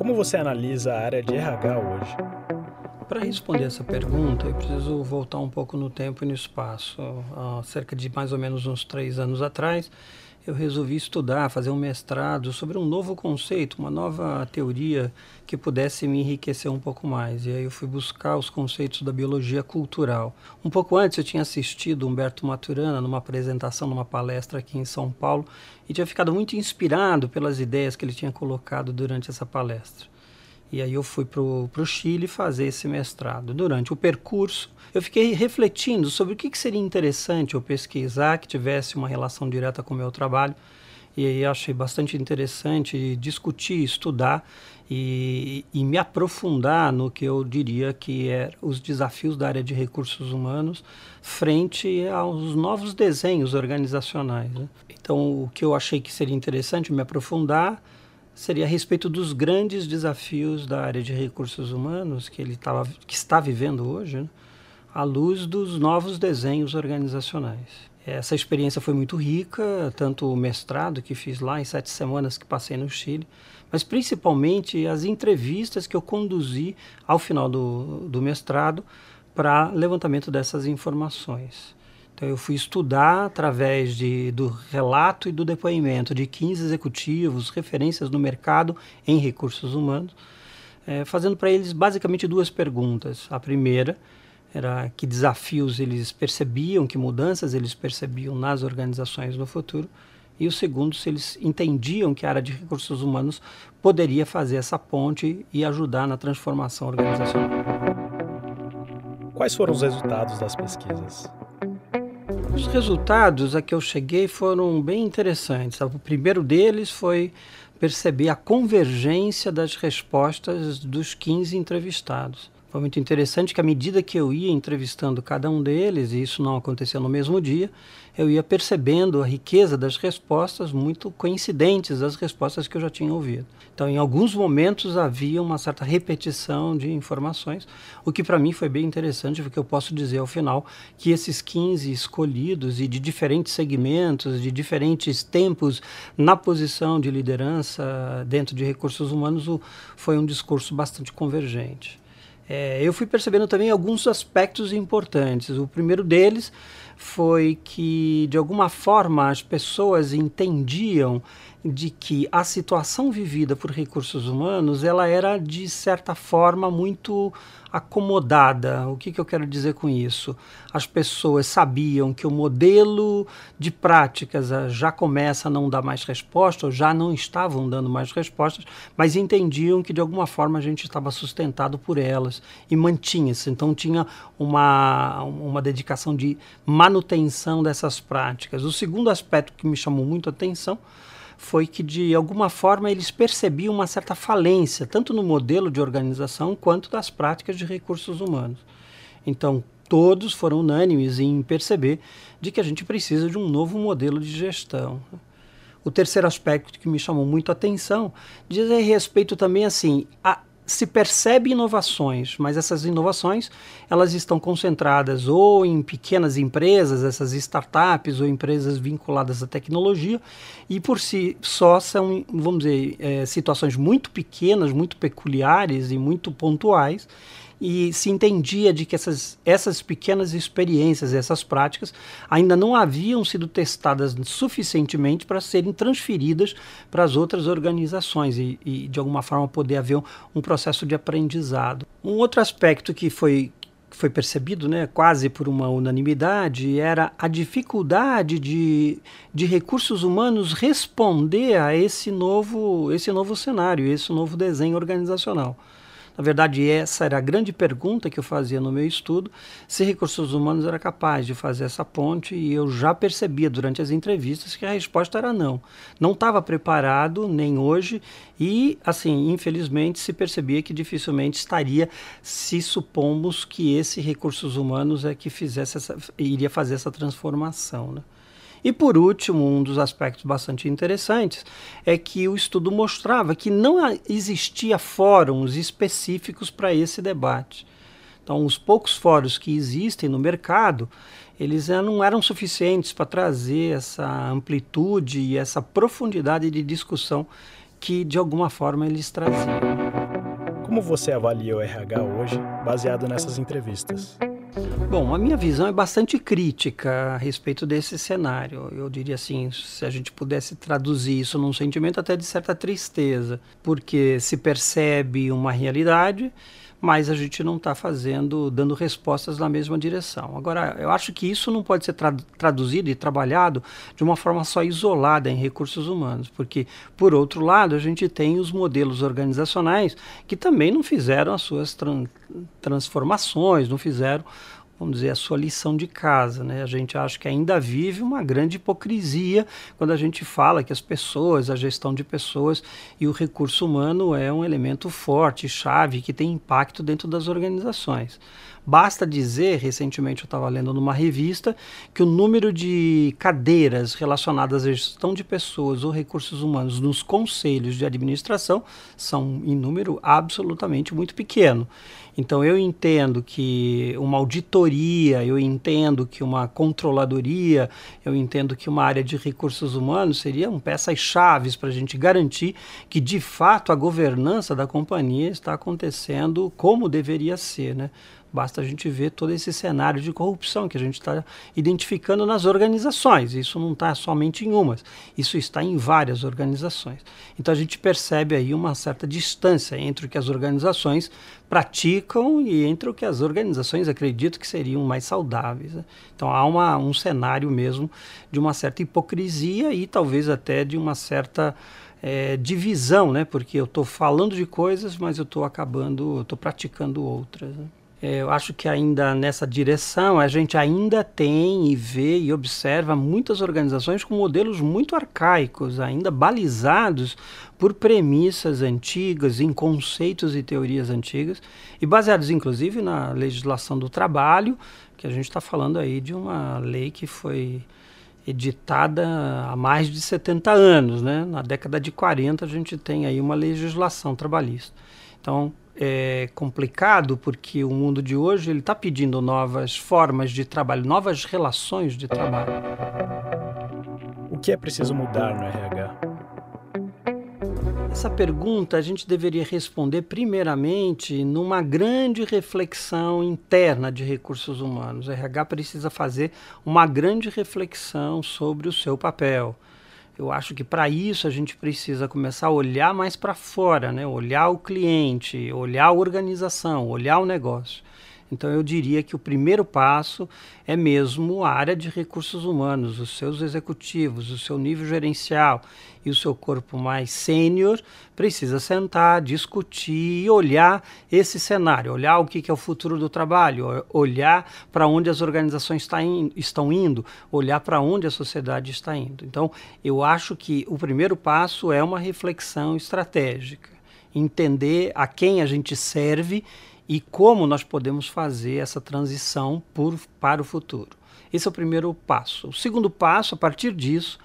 Como você analisa a área de RH hoje? Para responder essa pergunta, eu preciso voltar um pouco no tempo e no espaço. Há cerca de mais ou menos uns três anos atrás, eu resolvi estudar, fazer um mestrado sobre um novo conceito, uma nova teoria que pudesse me enriquecer um pouco mais. E aí eu fui buscar os conceitos da biologia cultural. Um pouco antes eu tinha assistido Humberto Maturana numa apresentação, numa palestra aqui em São Paulo, e tinha ficado muito inspirado pelas ideias que ele tinha colocado durante essa palestra. E aí eu fui para o Chile fazer esse mestrado. Durante o percurso, eu fiquei refletindo sobre o que, que seria interessante eu pesquisar que tivesse uma relação direta com o meu trabalho. E aí achei bastante interessante discutir, estudar e, e, me aprofundar no que eu diria que é os desafios da área de recursos humanos frente aos novos desenhos organizacionais. Né? Então, o que eu achei que seria interessante me aprofundar seria a respeito dos grandes desafios da área de recursos humanos que ele tava, que está vivendo hoje, né, à luz dos novos desenhos organizacionais. Essa experiência foi muito rica, tanto o mestrado que fiz lá em sete semanas que passei no Chile, mas principalmente as entrevistas que eu conduzi ao final do, do mestrado para levantamento dessas informações. Então, eu fui estudar através de, do relato e do depoimento de 15 executivos, referências no mercado em recursos humanos, é, fazendo para eles basicamente duas perguntas. A primeira era que desafios eles percebiam, que mudanças eles percebiam nas organizações no futuro. E o segundo, se eles entendiam que a área de recursos humanos poderia fazer essa ponte e ajudar na transformação organizacional. Quais foram os resultados das pesquisas? Os resultados a que eu cheguei foram bem interessantes. O primeiro deles foi perceber a convergência das respostas dos 15 entrevistados. Foi muito interessante que à medida que eu ia entrevistando cada um deles, e isso não aconteceu no mesmo dia, eu ia percebendo a riqueza das respostas muito coincidentes das respostas que eu já tinha ouvido. Então, em alguns momentos havia uma certa repetição de informações, o que para mim foi bem interessante, porque eu posso dizer ao final que esses 15 escolhidos e de diferentes segmentos, de diferentes tempos na posição de liderança dentro de recursos humanos, foi um discurso bastante convergente. É, eu fui percebendo também alguns aspectos importantes. O primeiro deles foi que, de alguma forma, as pessoas entendiam de que a situação vivida por recursos humanos ela era de certa forma muito acomodada. O que, que eu quero dizer com isso? As pessoas sabiam que o modelo de práticas ah, já começa a não dar mais resposta, ou já não estavam dando mais respostas, mas entendiam que de alguma forma a gente estava sustentado por elas e mantinha-se. Então tinha uma, uma dedicação de manutenção dessas práticas. O segundo aspecto que me chamou muito a atenção foi que, de alguma forma, eles percebiam uma certa falência, tanto no modelo de organização quanto das práticas de recursos humanos. Então, todos foram unânimes em perceber de que a gente precisa de um novo modelo de gestão. O terceiro aspecto que me chamou muito a atenção diz respeito também assim a se percebe inovações, mas essas inovações elas estão concentradas ou em pequenas empresas, essas startups ou empresas vinculadas à tecnologia, e por si só são, vamos dizer, é, situações muito pequenas, muito peculiares e muito pontuais, e se entendia de que essas, essas pequenas experiências, essas práticas, ainda não haviam sido testadas suficientemente para serem transferidas para as outras organizações e, e, de alguma forma, poder haver um, um processo de aprendizado. Um outro aspecto que foi foi percebido, né, quase por uma unanimidade, era a dificuldade de, de recursos humanos responder a esse novo, esse novo cenário, esse novo desenho organizacional. Na verdade, essa era a grande pergunta que eu fazia no meu estudo, se recursos humanos era capaz de fazer essa ponte, e eu já percebia durante as entrevistas que a resposta era não. Não estava preparado, nem hoje, e, assim, infelizmente, se percebia que dificilmente estaria se supomos que esse recursos humanos é que fizesse essa, iria fazer essa transformação. Né? E por último, um dos aspectos bastante interessantes é que o estudo mostrava que não existia fóruns específicos para esse debate. Então, os poucos fóruns que existem no mercado, eles não eram suficientes para trazer essa amplitude e essa profundidade de discussão que de alguma forma eles traziam. Como você avalia o RH hoje, baseado nessas entrevistas? Bom, a minha visão é bastante crítica a respeito desse cenário. Eu diria assim, se a gente pudesse traduzir isso num sentimento até de certa tristeza, porque se percebe uma realidade, mas a gente não está fazendo, dando respostas na mesma direção. Agora, eu acho que isso não pode ser tra traduzido e trabalhado de uma forma só isolada em recursos humanos, porque, por outro lado, a gente tem os modelos organizacionais que também não fizeram as suas tran transformações, não fizeram vamos dizer, a sua lição de casa. Né? A gente acha que ainda vive uma grande hipocrisia quando a gente fala que as pessoas, a gestão de pessoas e o recurso humano é um elemento forte, chave, que tem impacto dentro das organizações. Basta dizer, recentemente eu estava lendo numa revista, que o número de cadeiras relacionadas à gestão de pessoas ou recursos humanos nos conselhos de administração são em número absolutamente muito pequeno. Então eu entendo que uma auditoria, eu entendo que uma controladoria, eu entendo que uma área de recursos humanos seriam peças chaves para a gente garantir que de fato a governança da companhia está acontecendo como deveria ser, né? Basta a gente ver todo esse cenário de corrupção que a gente está identificando nas organizações. Isso não está somente em umas, isso está em várias organizações. Então a gente percebe aí uma certa distância entre o que as organizações praticam e entre o que as organizações acreditam que seriam mais saudáveis. Né? Então há uma, um cenário mesmo de uma certa hipocrisia e talvez até de uma certa é, divisão, né? porque eu estou falando de coisas, mas eu estou acabando, estou praticando outras. Né? É, eu acho que ainda nessa direção a gente ainda tem e vê e observa muitas organizações com modelos muito arcaicos, ainda balizados por premissas antigas, em conceitos e teorias antigas, e baseados inclusive na legislação do trabalho, que a gente está falando aí de uma lei que foi editada há mais de 70 anos, né? Na década de 40 a gente tem aí uma legislação trabalhista. Então, é complicado porque o mundo de hoje ele está pedindo novas formas de trabalho, novas relações de trabalho. O que é preciso mudar no RH? Essa pergunta a gente deveria responder primeiramente numa grande reflexão interna de recursos humanos. O RH precisa fazer uma grande reflexão sobre o seu papel eu acho que para isso a gente precisa começar a olhar mais para fora, né? olhar o cliente, olhar a organização, olhar o negócio. Então eu diria que o primeiro passo é mesmo a área de recursos humanos, os seus executivos, o seu nível gerencial e o seu corpo mais sênior precisa sentar, discutir e olhar esse cenário, olhar o que é o futuro do trabalho, olhar para onde as organizações tá estão indo, olhar para onde a sociedade está indo. Então eu acho que o primeiro passo é uma reflexão estratégica, entender a quem a gente serve e como nós podemos fazer essa transição por, para o futuro. Esse é o primeiro passo. O segundo passo, a partir disso,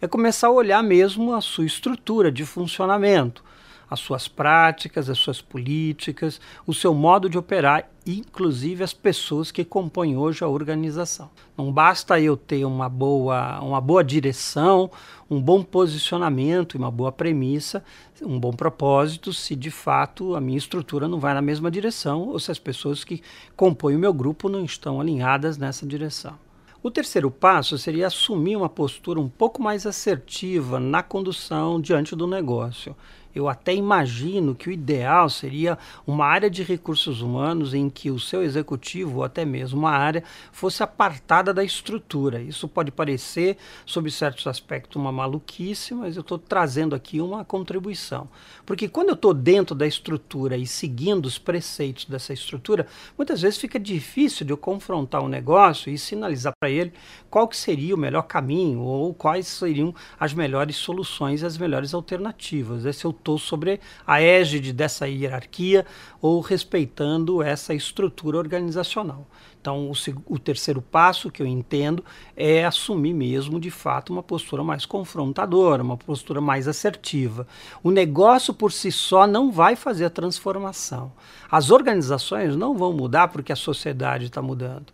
é começar a olhar mesmo a sua estrutura de funcionamento as suas práticas, as suas políticas, o seu modo de operar, inclusive as pessoas que compõem hoje a organização. Não basta eu ter uma boa, uma boa direção, um bom posicionamento e uma boa premissa, um bom propósito, se de fato a minha estrutura não vai na mesma direção ou se as pessoas que compõem o meu grupo não estão alinhadas nessa direção. O terceiro passo seria assumir uma postura um pouco mais assertiva na condução diante do negócio eu até imagino que o ideal seria uma área de recursos humanos em que o seu executivo, ou até mesmo uma área, fosse apartada da estrutura. Isso pode parecer, sob certos aspectos, uma maluquice, mas eu estou trazendo aqui uma contribuição. Porque quando eu estou dentro da estrutura e seguindo os preceitos dessa estrutura, muitas vezes fica difícil de eu confrontar um negócio e sinalizar para ele qual que seria o melhor caminho ou quais seriam as melhores soluções, as melhores alternativas. Esse é estou sobre a égide dessa hierarquia ou respeitando essa estrutura organizacional. Então, o, o, terceiro passo que eu entendo é assumir mesmo, de fato, uma postura mais confrontadora, uma postura mais assertiva. O negócio por si só não vai fazer a transformação. As organizações não vão mudar porque a sociedade está mudando.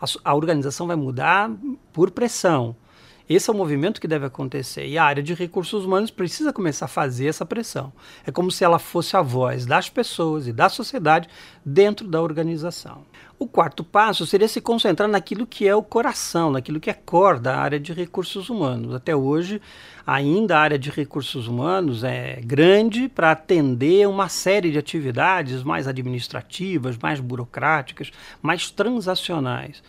A, a organização vai mudar por pressão Esse é o movimento que deve acontecer. E a área de recursos humanos precisa começar a fazer essa pressão. É como se ela fosse a voz das pessoas e da sociedade dentro da organização. O quarto passo seria se concentrar naquilo que é o coração, naquilo que é core da área de recursos humanos. Até hoje, ainda a área de recursos humanos é grande para atender uma série de atividades mais administrativas, mais burocráticas, mais transacionais.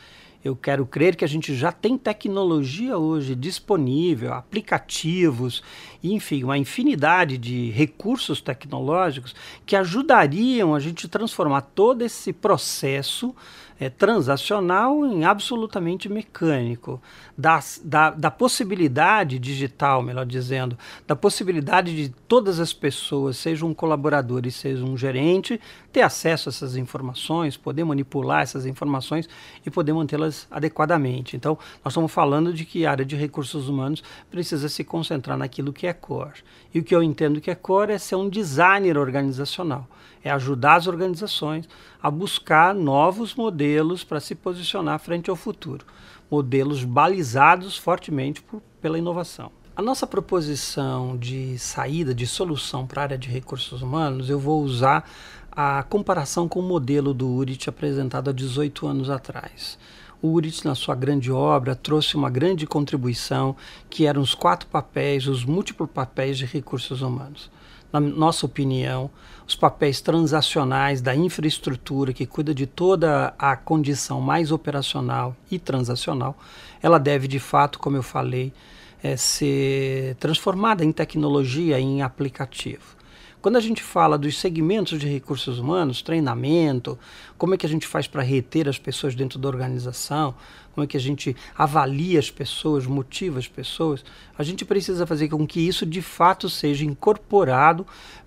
Eu quero crer que a gente já tem tecnologia hoje disponível, aplicativos, enfim, uma infinidade de recursos tecnológicos que ajudariam a gente transformar todo esse processo é, transacional em absolutamente mecânico, da, da, da, possibilidade digital, melhor dizendo, da possibilidade de todas as pessoas, seja um colaborador e seja um gerente, ter acesso a essas informações, poder manipular essas informações e poder mantê-las adequadamente. Então, nós estamos falando de que a área de recursos humanos precisa se concentrar naquilo que é core. E o que eu entendo que é core é ser um designer organizacional, é ajudar as organizações a buscar novos modelos para se posicionar frente ao futuro. Modelos balizados fortemente por, pela inovação. A nossa proposição de saída, de solução para a área de recursos humanos, eu vou usar a comparação com o modelo do URIT apresentado há 18 anos atrás. O URIT, na sua grande obra, trouxe uma grande contribuição, que eram os quatro papéis, os múltiplos papéis de recursos humanos na nossa opinião, os papéis transacionais da infraestrutura que cuida de toda a condição mais operacional e transacional, ela deve de fato, como eu falei, é, ser transformada em tecnologia, em aplicativo. Quando a gente fala dos segmentos de recursos humanos, treinamento, como é que a gente faz para reter as pessoas dentro da organização, como é que a gente avalia as pessoas, motiva as pessoas, a gente precisa fazer com que isso de fato seja incorporado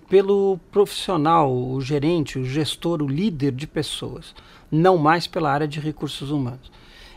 pelo profissional, o gerente, o gestor, o líder de pessoas, não mais pela área de recursos humanos.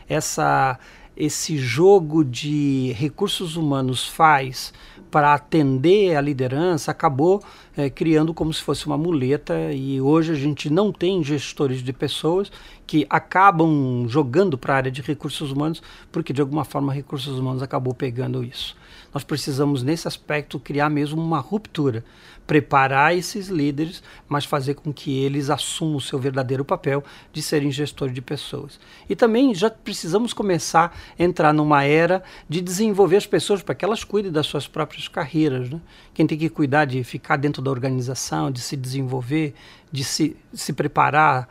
Essa esse jogo de recursos humanos faz para atender a liderança acabou é, criando como se fosse uma muleta e hoje a gente não tem gestores de pessoas que acabam jogando para a área de recursos humanos porque de alguma forma recursos humanos acabou pegando isso. Nós precisamos nesse aspecto criar mesmo uma ruptura, preparar esses líderes, mas fazer com que eles assumam o seu verdadeiro papel de serem gestores de pessoas. E também já precisamos começar a entrar numa era de desenvolver as pessoas para que elas cuidem das suas próprias carreiras. Né? Quem tem que cuidar de ficar dentro organização, de se desenvolver, de se, se preparar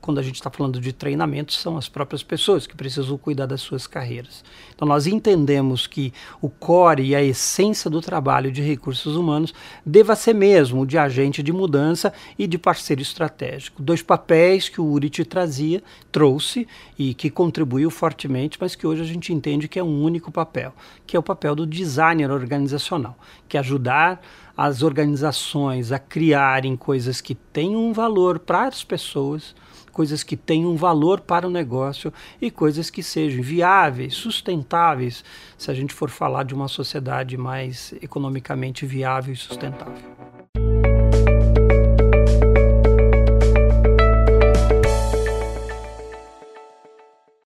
quando a gente está falando de treinamento, são as próprias pessoas que precisam cuidar das suas carreiras. Então, nós entendemos que o core e a essência do trabalho de recursos humanos deva ser mesmo de agente de mudança e de parceiro estratégico. Dois papéis que o URIT trazia, trouxe e que contribuiu fortemente, mas que hoje a gente entende que é um único papel, que é o papel do designer organizacional, que é ajudar as organizações a criarem coisas que tenham um valor para as pessoas, coisas que tenham um valor para o negócio e coisas que sejam viáveis, sustentáveis, se a gente for falar de uma sociedade mais economicamente viável e sustentável.